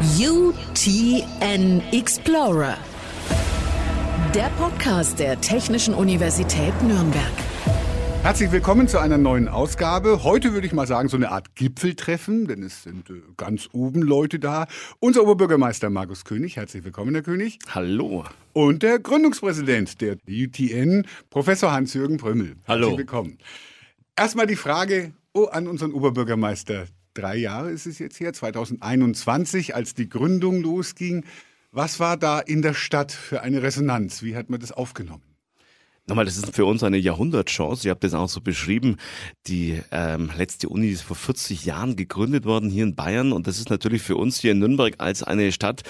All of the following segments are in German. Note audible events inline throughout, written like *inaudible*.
UTN Explorer. Der Podcast der Technischen Universität Nürnberg. Herzlich willkommen zu einer neuen Ausgabe. Heute würde ich mal sagen, so eine Art Gipfeltreffen, denn es sind äh, ganz oben Leute da. Unser Oberbürgermeister Markus König, herzlich willkommen, Herr König. Hallo. Und der Gründungspräsident der UTN, Professor Hans-Jürgen Prömmel. Hallo. Herzlich willkommen. Erstmal die Frage oh, an unseren Oberbürgermeister drei Jahre ist es jetzt her, 2021, als die Gründung losging. Was war da in der Stadt für eine Resonanz? Wie hat man das aufgenommen? Nochmal, das ist für uns eine Jahrhundertchance. Ihr habt das auch so beschrieben. Die ähm, letzte Uni ist vor 40 Jahren gegründet worden hier in Bayern und das ist natürlich für uns hier in Nürnberg als eine Stadt,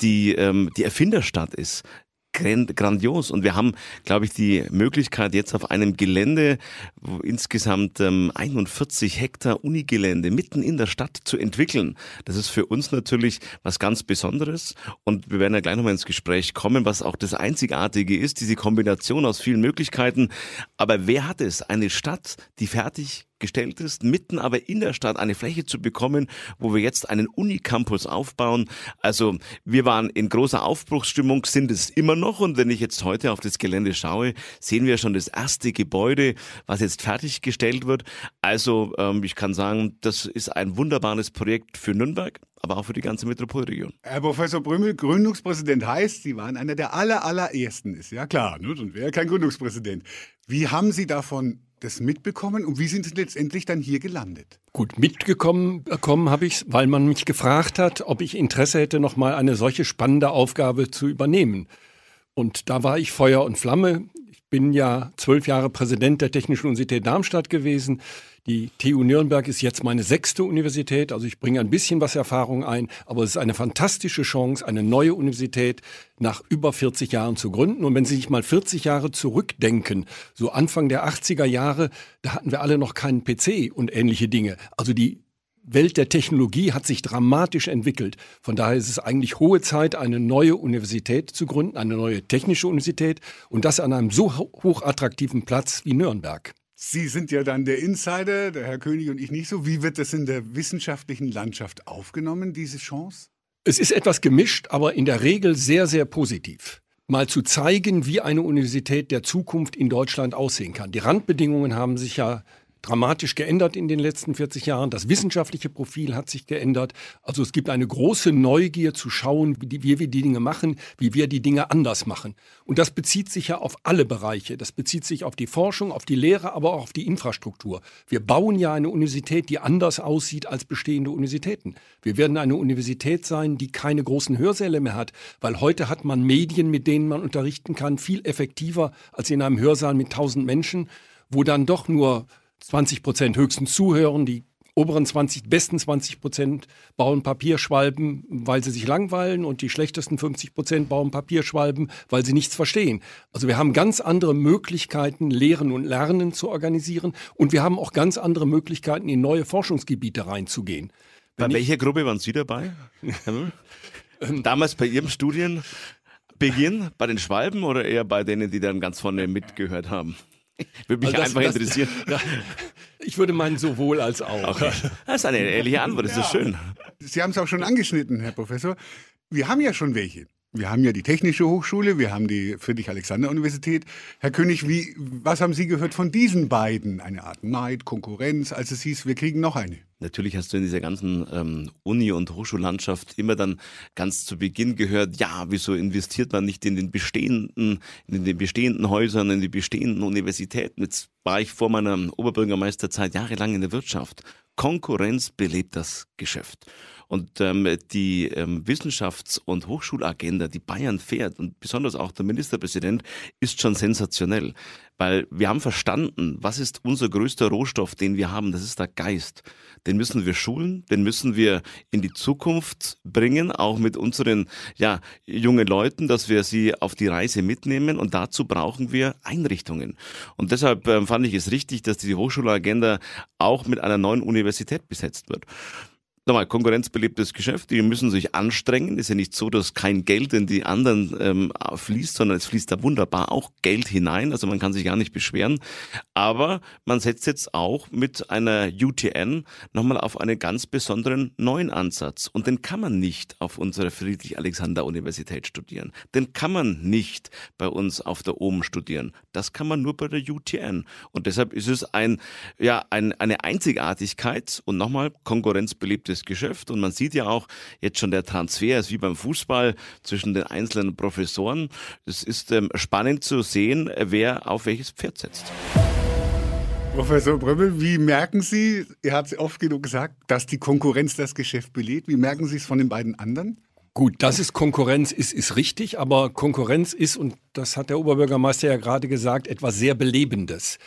die ähm, die Erfinderstadt ist grandios. Und wir haben, glaube ich, die Möglichkeit, jetzt auf einem Gelände, wo insgesamt ähm, 41 Hektar Unigelände mitten in der Stadt zu entwickeln. Das ist für uns natürlich was ganz Besonderes. Und wir werden ja gleich nochmal ins Gespräch kommen, was auch das Einzigartige ist, diese Kombination aus vielen Möglichkeiten. Aber wer hat es? Eine Stadt, die fertig gestellt ist, mitten aber in der Stadt eine Fläche zu bekommen, wo wir jetzt einen Unicampus aufbauen. Also wir waren in großer Aufbruchsstimmung, sind es immer noch. Und wenn ich jetzt heute auf das Gelände schaue, sehen wir schon das erste Gebäude, was jetzt fertiggestellt wird. Also ähm, ich kann sagen, das ist ein wunderbares Projekt für Nürnberg aber auch für die ganze Metropolregion. Herr Professor Brümmel, Gründungspräsident heißt, Sie waren einer der aller, allerersten, ist ja klar, ne? wäre kein Gründungspräsident. Wie haben Sie davon das mitbekommen und wie sind Sie letztendlich dann hier gelandet? Gut, mitgekommen bekommen habe ich weil man mich gefragt hat, ob ich Interesse hätte, nochmal eine solche spannende Aufgabe zu übernehmen. Und da war ich Feuer und Flamme. Ich bin ja zwölf Jahre Präsident der Technischen Universität Darmstadt gewesen. Die TU Nürnberg ist jetzt meine sechste Universität, also ich bringe ein bisschen was Erfahrung ein, aber es ist eine fantastische Chance, eine neue Universität nach über 40 Jahren zu gründen. Und wenn Sie sich mal 40 Jahre zurückdenken, so Anfang der 80er Jahre, da hatten wir alle noch keinen PC und ähnliche Dinge. Also die Welt der Technologie hat sich dramatisch entwickelt. Von daher ist es eigentlich hohe Zeit, eine neue Universität zu gründen, eine neue technische Universität und das an einem so hochattraktiven Platz wie Nürnberg. Sie sind ja dann der Insider, der Herr König und ich nicht so. Wie wird das in der wissenschaftlichen Landschaft aufgenommen, diese Chance? Es ist etwas gemischt, aber in der Regel sehr, sehr positiv. Mal zu zeigen, wie eine Universität der Zukunft in Deutschland aussehen kann. Die Randbedingungen haben sich ja dramatisch geändert in den letzten 40 Jahren. Das wissenschaftliche Profil hat sich geändert. Also es gibt eine große Neugier zu schauen, wie, wir die Dinge machen, wie wir die Dinge anders machen. Und das bezieht sich ja auf alle Bereiche. Das bezieht sich auf die Forschung, auf die Lehre, aber auch auf die Infrastruktur. Wir bauen ja eine Universität, die anders aussieht als bestehende Universitäten. Wir werden eine Universität sein, die keine großen Hörsäle mehr hat, weil heute hat man Medien, mit denen man unterrichten kann, viel effektiver als in einem Hörsaal mit tausend Menschen, wo dann doch nur 20 Prozent höchstens zuhören, die oberen 20, besten 20 Prozent bauen Papierschwalben, weil sie sich langweilen und die schlechtesten 50 Prozent bauen Papierschwalben, weil sie nichts verstehen. Also wir haben ganz andere Möglichkeiten, Lehren und Lernen zu organisieren und wir haben auch ganz andere Möglichkeiten, in neue Forschungsgebiete reinzugehen. Bei Wenn welcher Gruppe waren Sie dabei? *laughs* Damals bei Ihrem Studienbeginn, bei den Schwalben oder eher bei denen, die dann ganz vorne mitgehört haben? Würde mich also das, einfach interessieren. *laughs* Das, ich würde meinen, sowohl als auch. Okay. Das ist eine ehrliche Antwort, das ja. ist schön. Sie haben es auch schon angeschnitten, Herr Professor. Wir haben ja schon welche. Wir haben ja die Technische Hochschule, wir haben die Friedrich-Alexander-Universität. Herr König, wie, was haben Sie gehört von diesen beiden? Eine Art Neid, Konkurrenz, als es hieß, wir kriegen noch eine. Natürlich hast du in dieser ganzen ähm, Uni- und Hochschullandschaft immer dann ganz zu Beginn gehört, ja, wieso investiert man nicht in den bestehenden, in den bestehenden Häusern, in die bestehenden Universitäten? Jetzt war ich vor meiner Oberbürgermeisterzeit jahrelang in der Wirtschaft. Konkurrenz belebt das Geschäft. Und ähm, die ähm, Wissenschafts- und Hochschulagenda, die Bayern fährt und besonders auch der Ministerpräsident, ist schon sensationell. Weil wir haben verstanden, was ist unser größter Rohstoff, den wir haben, das ist der Geist. Den müssen wir schulen, den müssen wir in die Zukunft bringen, auch mit unseren ja, jungen Leuten, dass wir sie auf die Reise mitnehmen und dazu brauchen wir Einrichtungen. Und deshalb äh, fand ich es richtig, dass die Hochschulagenda auch mit einer neuen Universität besetzt wird. Nochmal, konkurrenzbelebtes Geschäft, die müssen sich anstrengen. Ist ja nicht so, dass kein Geld in die anderen ähm, fließt, sondern es fließt da wunderbar auch Geld hinein. Also man kann sich gar nicht beschweren. Aber man setzt jetzt auch mit einer UTN nochmal auf einen ganz besonderen neuen Ansatz. Und den kann man nicht auf unserer Friedrich-Alexander-Universität studieren. Den kann man nicht bei uns auf der OM studieren. Das kann man nur bei der UTN. Und deshalb ist es ein, ja, ein, eine Einzigartigkeit und nochmal konkurrenzbeliebtes Geschäft. Und man sieht ja auch jetzt schon der Transfer ist wie beim Fußball zwischen den einzelnen Professoren. Es ist ähm, spannend zu sehen, wer auf welches Pferd setzt. Professor Brömmel, wie merken Sie, er hat es oft genug gesagt, dass die Konkurrenz das Geschäft belegt. Wie merken Sie es von den beiden anderen? Gut, dass es Konkurrenz ist, ist richtig, aber Konkurrenz ist, und das hat der Oberbürgermeister ja gerade gesagt, etwas sehr Belebendes.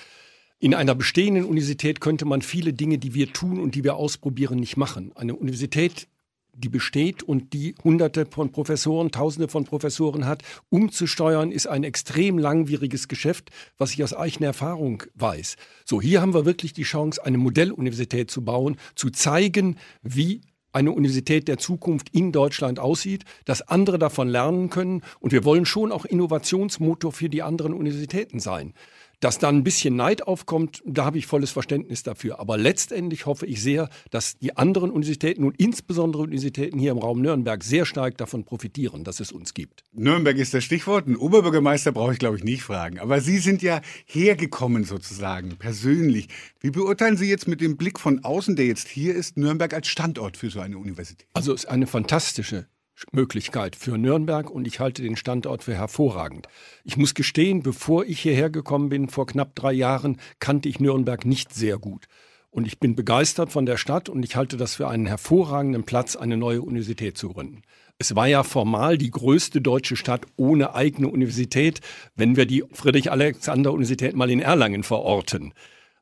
In einer bestehenden Universität könnte man viele Dinge, die wir tun und die wir ausprobieren, nicht machen. Eine Universität, die besteht und die hunderte von Professoren, tausende von Professoren hat, umzusteuern, ist ein extrem langwieriges Geschäft, was ich aus eigener Erfahrung weiß. So, hier haben wir wirklich die Chance, eine Modelluniversität zu bauen, zu zeigen, wie eine Universität der Zukunft in Deutschland aussieht, dass andere davon lernen können. Und wir wollen schon auch Innovationsmotor für die anderen Universitäten sein. Dass dann ein bisschen Neid aufkommt, da habe ich volles Verständnis dafür. Aber letztendlich hoffe ich sehr, dass die anderen Universitäten und insbesondere Universitäten hier im Raum Nürnberg sehr stark davon profitieren, dass es uns gibt. Nürnberg ist das Stichwort. Ein Oberbürgermeister brauche ich, glaube ich, nicht fragen. Aber Sie sind ja hergekommen sozusagen, persönlich. Wie beurteilen Sie jetzt mit dem Blick von außen, der jetzt hier ist, Nürnberg als Standort für so eine Universität? Also es ist eine fantastische Möglichkeit für Nürnberg und ich halte den Standort für hervorragend. Ich muss gestehen, bevor ich hierher gekommen bin, vor knapp drei Jahren, kannte ich Nürnberg nicht sehr gut. Und ich bin begeistert von der Stadt und ich halte das für einen hervorragenden Platz, eine neue Universität zu gründen. Es war ja formal die größte deutsche Stadt ohne eigene Universität, wenn wir die Friedrich-Alexander-Universität mal in Erlangen verorten.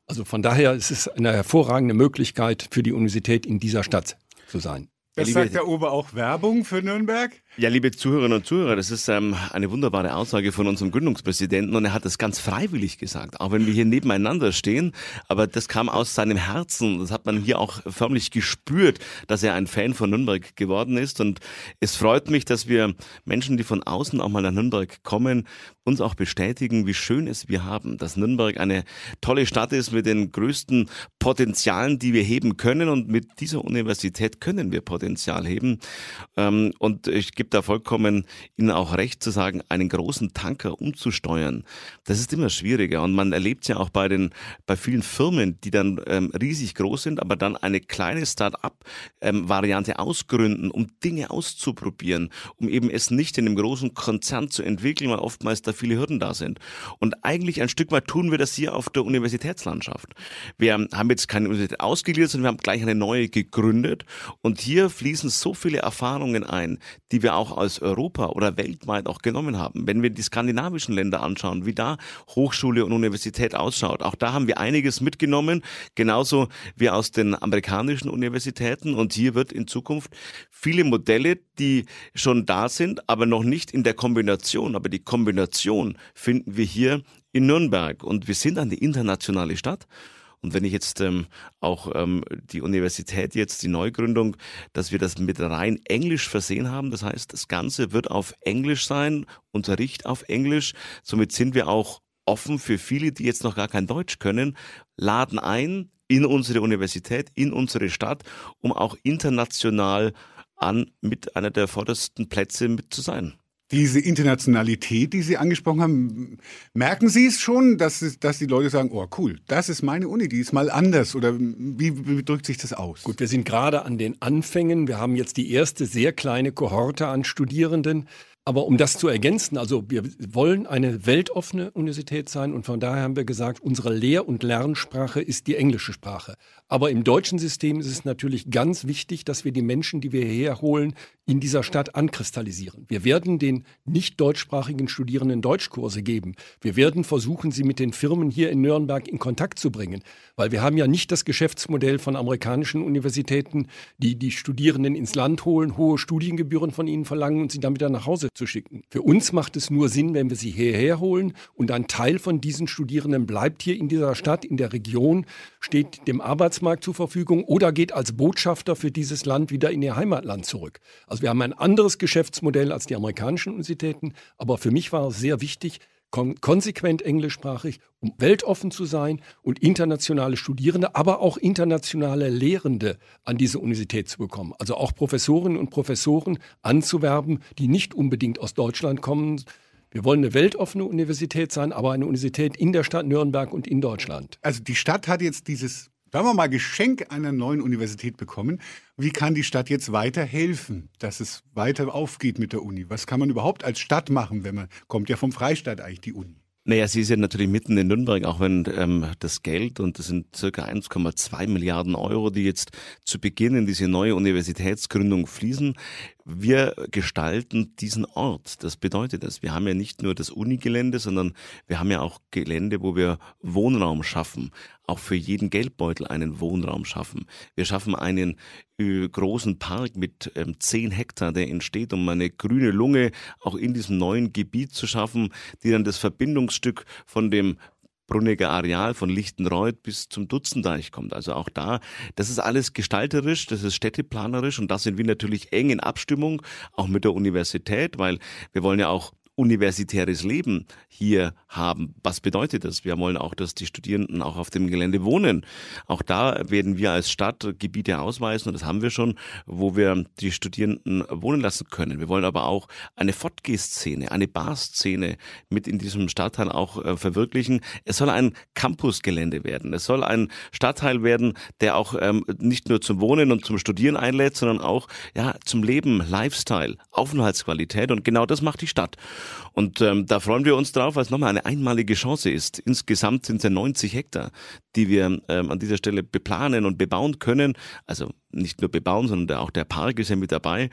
Also von daher ist es eine hervorragende Möglichkeit für die Universität in dieser Stadt zu sein. Das sagt der Ober auch Werbung für Nürnberg? Ja, liebe Zuhörerinnen und Zuhörer, das ist ähm, eine wunderbare Aussage von unserem Gründungspräsidenten und er hat es ganz freiwillig gesagt, auch wenn wir hier nebeneinander stehen. Aber das kam aus seinem Herzen. Das hat man hier auch förmlich gespürt, dass er ein Fan von Nürnberg geworden ist. Und es freut mich, dass wir Menschen, die von außen auch mal nach Nürnberg kommen, uns auch bestätigen, wie schön es wir haben, dass Nürnberg eine tolle Stadt ist mit den größten Potenzialen, die wir heben können. Und mit dieser Universität können wir Potenzial heben. Ähm, und ich gibt da vollkommen Ihnen auch recht zu sagen, einen großen Tanker umzusteuern. Das ist immer schwieriger und man erlebt ja auch bei den bei vielen Firmen, die dann ähm, riesig groß sind, aber dann eine kleine Start-up-Variante ähm, ausgründen, um Dinge auszuprobieren, um eben es nicht in einem großen Konzern zu entwickeln, weil oftmals da viele Hürden da sind. Und eigentlich ein Stück weit tun wir das hier auf der Universitätslandschaft. Wir haben jetzt keine Universität ausgegliedert, sondern wir haben gleich eine neue gegründet und hier fließen so viele Erfahrungen ein, die wir auch aus Europa oder weltweit auch genommen haben. Wenn wir die skandinavischen Länder anschauen, wie da Hochschule und Universität ausschaut, auch da haben wir einiges mitgenommen, genauso wie aus den amerikanischen Universitäten. Und hier wird in Zukunft viele Modelle, die schon da sind, aber noch nicht in der Kombination. Aber die Kombination finden wir hier in Nürnberg. Und wir sind eine internationale Stadt. Und wenn ich jetzt ähm, auch ähm, die Universität jetzt, die Neugründung, dass wir das mit rein Englisch versehen haben, das heißt, das Ganze wird auf Englisch sein, Unterricht auf Englisch, somit sind wir auch offen für viele, die jetzt noch gar kein Deutsch können, laden ein in unsere Universität, in unsere Stadt, um auch international an mit einer der vordersten Plätze mit zu sein. Diese Internationalität, die Sie angesprochen haben, merken Sie es schon, dass, dass die Leute sagen, oh cool, das ist meine Uni, die ist mal anders oder wie, wie drückt sich das aus? Gut, wir sind gerade an den Anfängen. Wir haben jetzt die erste sehr kleine Kohorte an Studierenden. Aber um das zu ergänzen, also wir wollen eine weltoffene Universität sein und von daher haben wir gesagt, unsere Lehr- und Lernsprache ist die englische Sprache. Aber im deutschen System ist es natürlich ganz wichtig, dass wir die Menschen, die wir hierher holen, in dieser Stadt ankristallisieren. Wir werden den nicht deutschsprachigen Studierenden Deutschkurse geben. Wir werden versuchen, sie mit den Firmen hier in Nürnberg in Kontakt zu bringen, weil wir haben ja nicht das Geschäftsmodell von amerikanischen Universitäten, die die Studierenden ins Land holen, hohe Studiengebühren von ihnen verlangen und sie dann wieder nach Hause zu schicken. Für uns macht es nur Sinn, wenn wir sie hierher holen und ein Teil von diesen Studierenden bleibt hier in dieser Stadt, in der Region, steht dem Arbeitsmarkt zur Verfügung oder geht als Botschafter für dieses Land wieder in ihr Heimatland zurück. Also wir haben ein anderes Geschäftsmodell als die amerikanischen Universitäten, aber für mich war es sehr wichtig, kon konsequent englischsprachig, um weltoffen zu sein und internationale Studierende, aber auch internationale Lehrende an diese Universität zu bekommen. Also auch Professorinnen und Professoren anzuwerben, die nicht unbedingt aus Deutschland kommen. Wir wollen eine weltoffene Universität sein, aber eine Universität in der Stadt Nürnberg und in Deutschland. Also die Stadt hat jetzt dieses sagen wir mal, Geschenk einer neuen Universität bekommen. Wie kann die Stadt jetzt weiter helfen, dass es weiter aufgeht mit der Uni? Was kann man überhaupt als Stadt machen, wenn man, kommt ja vom Freistaat eigentlich die Uni? Naja, sie ist ja natürlich mitten in Nürnberg, auch wenn ähm, das Geld, und das sind circa 1,2 Milliarden Euro, die jetzt zu Beginn in diese neue Universitätsgründung fließen. Wir gestalten diesen Ort. Das bedeutet das. Wir haben ja nicht nur das Unigelände, sondern wir haben ja auch Gelände, wo wir Wohnraum schaffen. Auch für jeden Geldbeutel einen Wohnraum schaffen. Wir schaffen einen äh, großen Park mit ähm, 10 Hektar, der entsteht, um eine grüne Lunge auch in diesem neuen Gebiet zu schaffen, die dann das Verbindungsstück von dem Brunniger Areal von Lichtenreuth bis zum Dutzendeich kommt. Also auch da, das ist alles gestalterisch, das ist städteplanerisch und da sind wir natürlich eng in Abstimmung, auch mit der Universität, weil wir wollen ja auch universitäres Leben hier haben. Was bedeutet das? Wir wollen auch, dass die Studierenden auch auf dem Gelände wohnen. Auch da werden wir als Stadt Gebiete ausweisen, und das haben wir schon, wo wir die Studierenden wohnen lassen können. Wir wollen aber auch eine Fortgeh-Szene, eine Bar-Szene mit in diesem Stadtteil auch äh, verwirklichen. Es soll ein Campusgelände werden. Es soll ein Stadtteil werden, der auch ähm, nicht nur zum Wohnen und zum Studieren einlädt, sondern auch ja, zum Leben, Lifestyle, Aufenthaltsqualität. Und genau das macht die Stadt. Und ähm, da freuen wir uns drauf, weil es nochmal eine einmalige Chance ist. Insgesamt sind es ja 90 Hektar, die wir ähm, an dieser Stelle beplanen und bebauen können. Also nicht nur bebauen, sondern auch der Park ist ja mit dabei.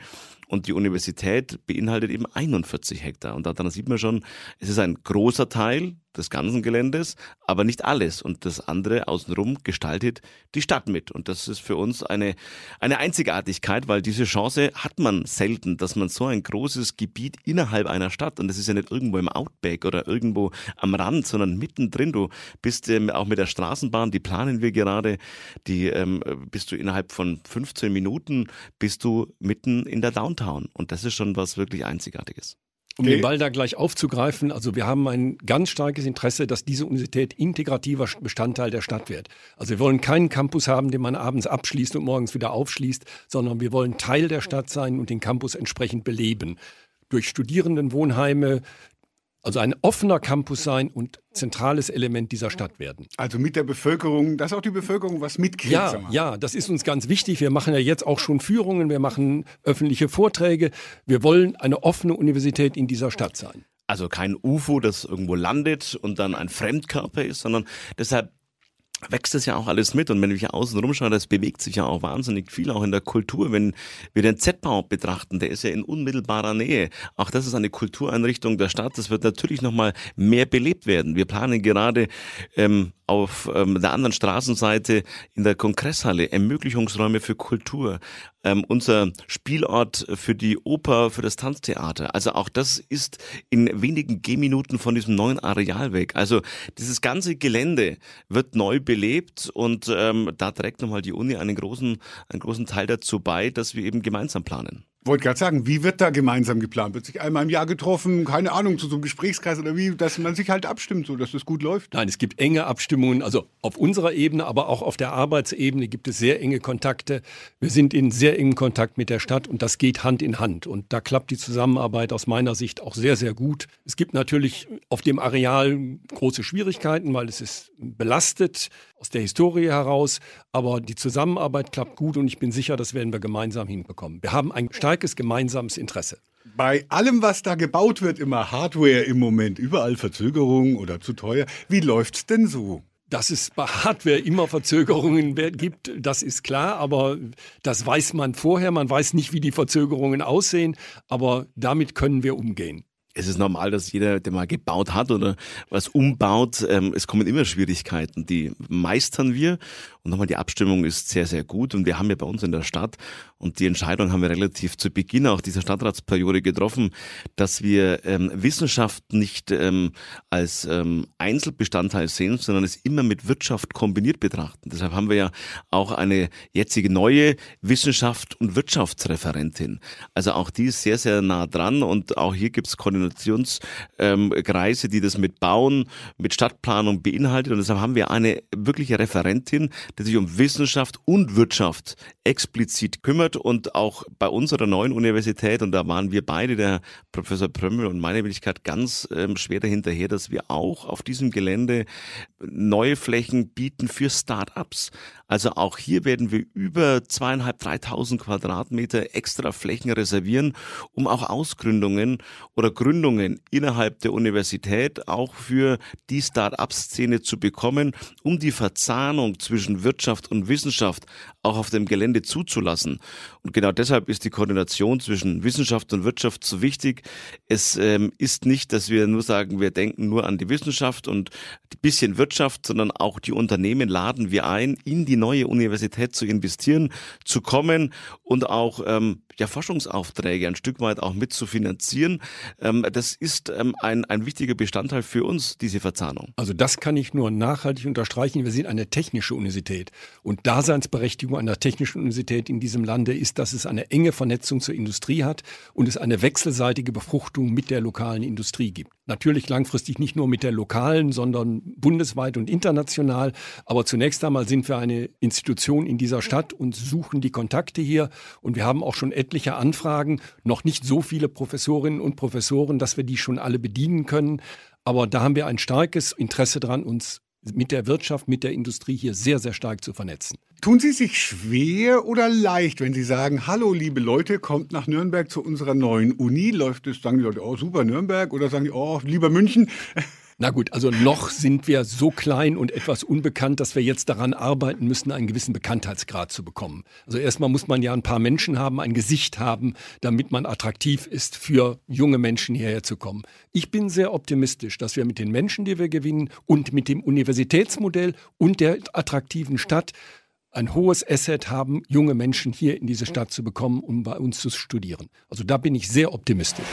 Und die Universität beinhaltet eben 41 Hektar. Und daran sieht man schon, es ist ein großer Teil des ganzen Geländes, aber nicht alles. Und das andere außenrum gestaltet die Stadt mit. Und das ist für uns eine, eine Einzigartigkeit, weil diese Chance hat man selten, dass man so ein großes Gebiet innerhalb einer Stadt, und das ist ja nicht irgendwo im Outback oder irgendwo am Rand, sondern mittendrin. Du bist ähm, auch mit der Straßenbahn, die planen wir gerade, die ähm, bist du innerhalb von 15 Minuten bist du mitten in der Downtown. Und das ist schon was wirklich Einzigartiges. Um okay. den Ball da gleich aufzugreifen, also wir haben ein ganz starkes Interesse, dass diese Universität integrativer Bestandteil der Stadt wird. Also wir wollen keinen Campus haben, den man abends abschließt und morgens wieder aufschließt, sondern wir wollen Teil der Stadt sein und den Campus entsprechend beleben. Durch Studierendenwohnheime, also ein offener Campus sein und zentrales Element dieser Stadt werden. Also mit der Bevölkerung, dass auch die Bevölkerung was mitkriegt. Ja, ja, das ist uns ganz wichtig. Wir machen ja jetzt auch schon Führungen, wir machen öffentliche Vorträge. Wir wollen eine offene Universität in dieser Stadt sein. Also kein UFO, das irgendwo landet und dann ein Fremdkörper ist, sondern deshalb wächst das ja auch alles mit. Und wenn ich außen rumschaue, das bewegt sich ja auch wahnsinnig viel, auch in der Kultur. Wenn wir den Z-Bau betrachten, der ist ja in unmittelbarer Nähe. Auch das ist eine Kultureinrichtung der Stadt. Das wird natürlich nochmal mehr belebt werden. Wir planen gerade ähm, auf ähm, der anderen Straßenseite in der Kongresshalle Ermöglichungsräume für Kultur, ähm, unser Spielort für die Oper, für das Tanztheater. Also auch das ist in wenigen Gehminuten von diesem neuen Areal weg. Also dieses ganze Gelände wird neu belebt und ähm, da trägt nochmal die Uni einen großen, einen großen Teil dazu bei, dass wir eben gemeinsam planen. Wollte gerade sagen, wie wird da gemeinsam geplant? Wird sich einmal im Jahr getroffen, keine Ahnung, zu so einem Gesprächskreis oder wie, dass man sich halt abstimmt, so dass das gut läuft? Nein, es gibt enge Abstimmungen, also auf unserer Ebene, aber auch auf der Arbeitsebene gibt es sehr enge Kontakte. Wir sind in sehr engem Kontakt mit der Stadt und das geht Hand in Hand. Und da klappt die Zusammenarbeit aus meiner Sicht auch sehr, sehr gut. Es gibt natürlich auf dem Areal große Schwierigkeiten, weil es ist belastet aus der Historie heraus, aber die Zusammenarbeit klappt gut und ich bin sicher, das werden wir gemeinsam hinbekommen. Wir haben ein starkes gemeinsames Interesse. Bei allem, was da gebaut wird, immer Hardware im Moment, überall Verzögerungen oder zu teuer. Wie läuft's denn so? Dass es bei Hardware immer Verzögerungen gibt, das ist klar, aber das weiß man vorher. Man weiß nicht, wie die Verzögerungen aussehen, aber damit können wir umgehen es ist normal, dass jeder, der mal gebaut hat oder was umbaut, ähm, es kommen immer Schwierigkeiten, die meistern wir Und nochmal, die Abstimmung ist sehr, sehr gut. Und wir haben ja bei uns in der Stadt, und die Entscheidung haben wir relativ zu Beginn auch dieser Stadtratsperiode getroffen, dass wir ähm, Wissenschaft nicht ähm, als ähm, Einzelbestandteil sehen, sondern es immer mit Wirtschaft kombiniert betrachten. Deshalb haben wir ja auch eine jetzige neue Wissenschaft und Wirtschaftsreferentin. Also auch die ist sehr, sehr nah dran und auch hier gibt es Koordinationskreise, die das mit Bauen, mit Stadtplanung beinhaltet. Und deshalb haben wir eine wirkliche Referentin, die sich um Wissenschaft und Wirtschaft explizit kümmert und auch bei unserer neuen Universität, und da waren wir beide, der Professor Prömmel und meine Wenigkeit, ganz ähm, schwer dahinterher, dass wir auch auf diesem Gelände neue Flächen bieten für Start-ups. Also auch hier werden wir über zweieinhalb, dreitausend Quadratmeter extra Flächen reservieren, um auch Ausgründungen oder Gründungen innerhalb der Universität auch für die Start-up-Szene zu bekommen, um die Verzahnung zwischen Wirtschaft und Wissenschaft auch auf dem Gelände zuzulassen. Und genau deshalb ist die Koordination zwischen Wissenschaft und Wirtschaft so wichtig. Es ähm, ist nicht, dass wir nur sagen, wir denken nur an die Wissenschaft und ein bisschen Wirtschaft, sondern auch die Unternehmen laden wir ein, in die neue Universität zu investieren, zu kommen und auch ähm, ja, Forschungsaufträge ein Stück weit auch mit zu finanzieren. Ähm, das ist ähm, ein, ein wichtiger Bestandteil für uns, diese Verzahnung. Also das kann ich nur nachhaltig unterstreichen. Wir sind eine technische Universität und Daseinsberechtigung einer technischen Universität in diesem Lande ist, dass es eine enge Vernetzung zur Industrie hat und es eine wechselseitige Befruchtung mit der lokalen Industrie gibt. Natürlich langfristig nicht nur mit der lokalen, sondern bundesweit und international. Aber zunächst einmal sind wir eine Institution in dieser Stadt und suchen die Kontakte hier. Und wir haben auch schon etliche Anfragen, noch nicht so viele Professorinnen und Professoren, dass wir die schon alle bedienen können. Aber da haben wir ein starkes Interesse dran, uns mit der Wirtschaft, mit der Industrie hier sehr, sehr stark zu vernetzen. Tun Sie sich schwer oder leicht, wenn Sie sagen, hallo liebe Leute, kommt nach Nürnberg zu unserer neuen Uni? Läuft es, sagen die Leute, oh super Nürnberg oder sagen die, oh lieber München? Na gut, also noch sind wir so klein und etwas unbekannt, dass wir jetzt daran arbeiten müssen, einen gewissen Bekanntheitsgrad zu bekommen. Also erstmal muss man ja ein paar Menschen haben, ein Gesicht haben, damit man attraktiv ist für junge Menschen hierher zu kommen. Ich bin sehr optimistisch, dass wir mit den Menschen, die wir gewinnen und mit dem Universitätsmodell und der attraktiven Stadt ein hohes Asset haben, junge Menschen hier in diese Stadt zu bekommen, um bei uns zu studieren. Also da bin ich sehr optimistisch.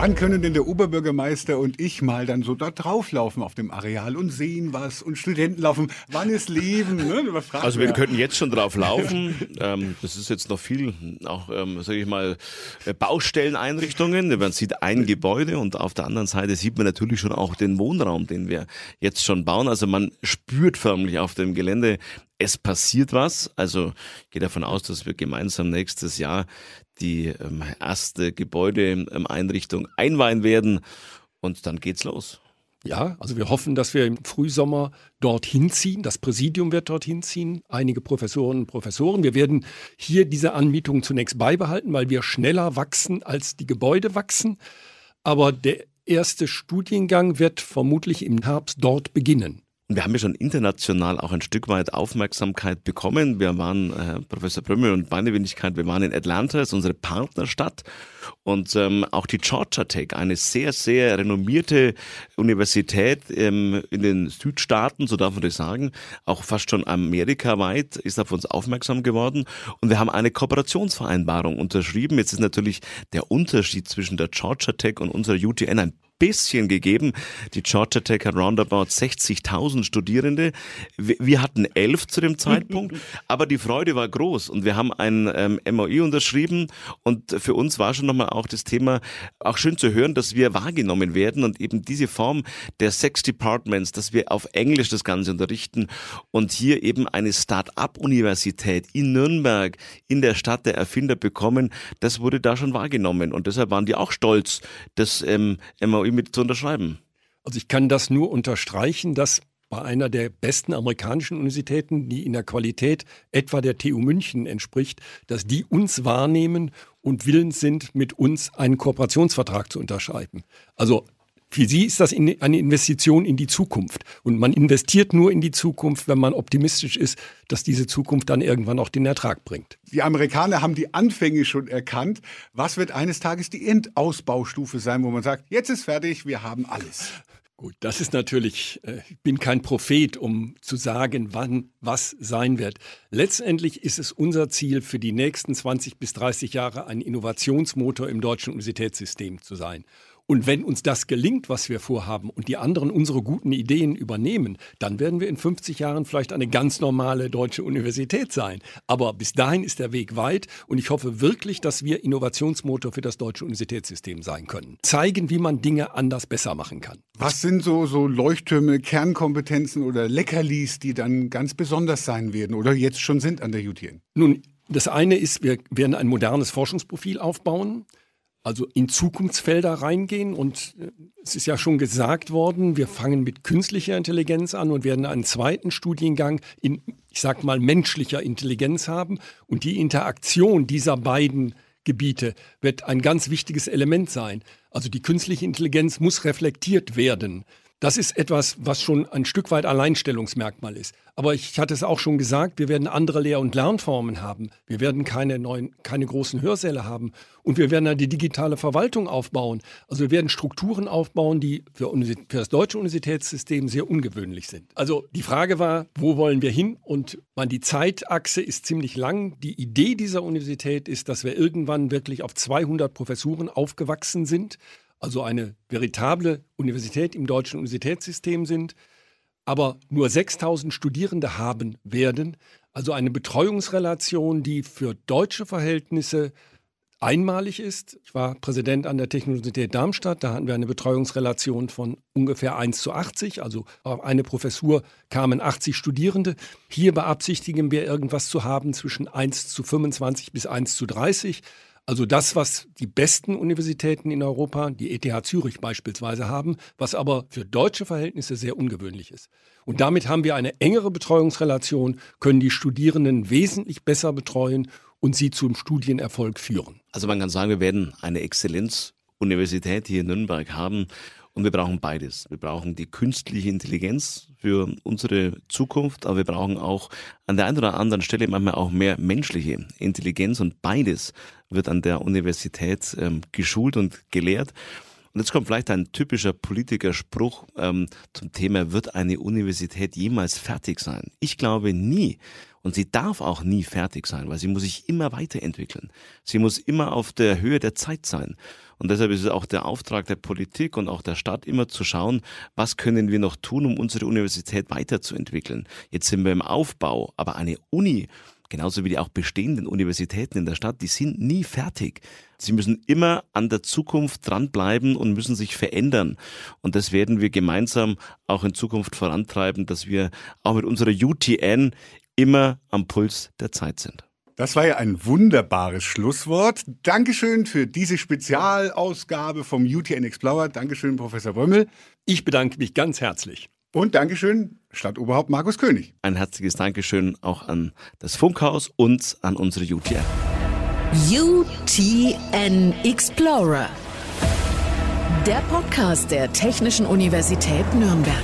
Wann können denn der Oberbürgermeister und ich mal dann so da drauflaufen auf dem Areal und sehen was und Studenten laufen? Wann ist Leben? Ne? Also wir könnten jetzt schon drauf laufen. ähm, das ist jetzt noch viel, auch ähm, sage ich mal, äh, Baustelleneinrichtungen. Man sieht ein Gebäude und auf der anderen Seite sieht man natürlich schon auch den Wohnraum, den wir jetzt schon bauen. Also man spürt förmlich auf dem Gelände, es passiert was. Also ich gehe davon aus, dass wir gemeinsam nächstes Jahr die ähm, erste Gebäudeeinrichtung einweihen werden und dann geht's los. Ja, also wir hoffen, dass wir im Frühsommer dorthin ziehen. Das Präsidium wird dorthin ziehen, einige Professoren und Professoren. Wir werden hier diese Anmietung zunächst beibehalten, weil wir schneller wachsen, als die Gebäude wachsen. Aber der erste Studiengang wird vermutlich im Herbst dort beginnen. Wir haben ja schon international auch ein Stück weit Aufmerksamkeit bekommen. Wir waren, äh, Professor Brümmel und meine Wenigkeit, wir waren in Atlanta, ist unsere Partnerstadt. Und ähm, auch die Georgia Tech, eine sehr, sehr renommierte Universität ähm, in den Südstaaten, so darf man das sagen, auch fast schon amerikaweit, ist auf uns aufmerksam geworden. Und wir haben eine Kooperationsvereinbarung unterschrieben. Jetzt ist natürlich der Unterschied zwischen der Georgia Tech und unserer UTN ein bisschen gegeben. Die Georgia Tech hat roundabout 60.000 Studierende. Wir hatten elf zu dem Zeitpunkt, *laughs* aber die Freude war groß. Und wir haben ein ähm, MOI unterschrieben. Und für uns war schon nochmal auch das Thema auch schön zu hören, dass wir wahrgenommen werden und eben diese Form der Sex Departments, dass wir auf Englisch das Ganze unterrichten. Und hier eben eine Start-up-Universität in Nürnberg, in der Stadt der Erfinder bekommen, das wurde da schon wahrgenommen. Und deshalb waren die auch stolz, das ähm, MOI mit zu unterschreiben. Also ich kann das nur unterstreichen, dass bei einer der besten amerikanischen Universitäten, die in der Qualität etwa der TU München entspricht, dass die uns wahrnehmen und willens sind, mit uns einen Kooperationsvertrag zu unterschreiben. Also für sie ist das eine Investition in die Zukunft. Und man investiert nur in die Zukunft, wenn man optimistisch ist, dass diese Zukunft dann irgendwann auch den Ertrag bringt. Die Amerikaner haben die Anfänge schon erkannt. Was wird eines Tages die Endausbaustufe sein, wo man sagt, jetzt ist fertig, wir haben alles? Gut, das ist natürlich, äh, ich bin kein Prophet, um zu sagen, wann was sein wird. Letztendlich ist es unser Ziel, für die nächsten 20 bis 30 Jahre ein Innovationsmotor im deutschen Universitätssystem zu sein. Und wenn uns das gelingt, was wir vorhaben, und die anderen unsere guten Ideen übernehmen, dann werden wir in 50 Jahren vielleicht eine ganz normale deutsche Universität sein. Aber bis dahin ist der Weg weit und ich hoffe wirklich, dass wir Innovationsmotor für das deutsche Universitätssystem sein können. Zeigen, wie man Dinge anders besser machen kann. Was sind so, so Leuchttürme, Kernkompetenzen oder Leckerlis, die dann ganz besonders sein werden oder jetzt schon sind an der UTN? Nun, das eine ist, wir werden ein modernes Forschungsprofil aufbauen also in Zukunftsfelder reingehen. Und äh, es ist ja schon gesagt worden, wir fangen mit künstlicher Intelligenz an und werden einen zweiten Studiengang in, ich sag mal, menschlicher Intelligenz haben. Und die Interaktion dieser beiden Gebiete wird ein ganz wichtiges Element sein. Also die künstliche Intelligenz muss reflektiert werden. Das ist etwas, was schon ein Stück weit Alleinstellungsmerkmal ist. Aber ich hatte es auch schon gesagt, wir werden andere Lehr- und Lernformen haben. Wir werden keine neuen, keine großen Hörsäle haben. Und wir werden eine digitale Verwaltung aufbauen. Also wir werden Strukturen aufbauen, die für, für das deutsche Universitätssystem sehr ungewöhnlich sind. Also die Frage war, wo wollen wir hin? Und man, die Zeitachse ist ziemlich lang. Die Idee dieser Universität ist, dass wir irgendwann wirklich auf 200 Professuren aufgewachsen sind also eine veritable Universität im deutschen Universitätssystem sind, aber nur 6000 Studierende haben werden, also eine Betreuungsrelation, die für deutsche Verhältnisse einmalig ist. Ich war Präsident an der Universität Darmstadt, da hatten wir eine Betreuungsrelation von ungefähr 1 zu 80, also auf eine Professur kamen 80 Studierende. Hier beabsichtigen wir irgendwas zu haben zwischen 1 zu 25 bis 1 zu 30. Also das, was die besten Universitäten in Europa, die ETH Zürich beispielsweise haben, was aber für deutsche Verhältnisse sehr ungewöhnlich ist. Und damit haben wir eine engere Betreuungsrelation, können die Studierenden wesentlich besser betreuen und sie zum Studienerfolg führen. Also man kann sagen, wir werden eine Exzellenzuniversität hier in Nürnberg haben und wir brauchen beides. Wir brauchen die künstliche Intelligenz für unsere Zukunft, aber wir brauchen auch an der einen oder anderen Stelle manchmal auch mehr menschliche Intelligenz und beides wird an der Universität ähm, geschult und gelehrt. Und jetzt kommt vielleicht ein typischer Politikerspruch ähm, zum Thema, wird eine Universität jemals fertig sein? Ich glaube nie. Und sie darf auch nie fertig sein, weil sie muss sich immer weiterentwickeln. Sie muss immer auf der Höhe der Zeit sein. Und deshalb ist es auch der Auftrag der Politik und auch der Stadt immer zu schauen, was können wir noch tun, um unsere Universität weiterzuentwickeln. Jetzt sind wir im Aufbau, aber eine Uni, genauso wie die auch bestehenden Universitäten in der Stadt, die sind nie fertig. Sie müssen immer an der Zukunft dranbleiben und müssen sich verändern. Und das werden wir gemeinsam auch in Zukunft vorantreiben, dass wir auch mit unserer UTN immer am Puls der Zeit sind. Das war ja ein wunderbares Schlusswort. Dankeschön für diese Spezialausgabe vom UTN Explorer. Dankeschön, Professor Brömmel. Ich bedanke mich ganz herzlich. Und Dankeschön, Stadtoberhaupt Markus König. Ein herzliches Dankeschön auch an das Funkhaus und an unsere UTN. UTN Explorer. Der Podcast der Technischen Universität Nürnberg.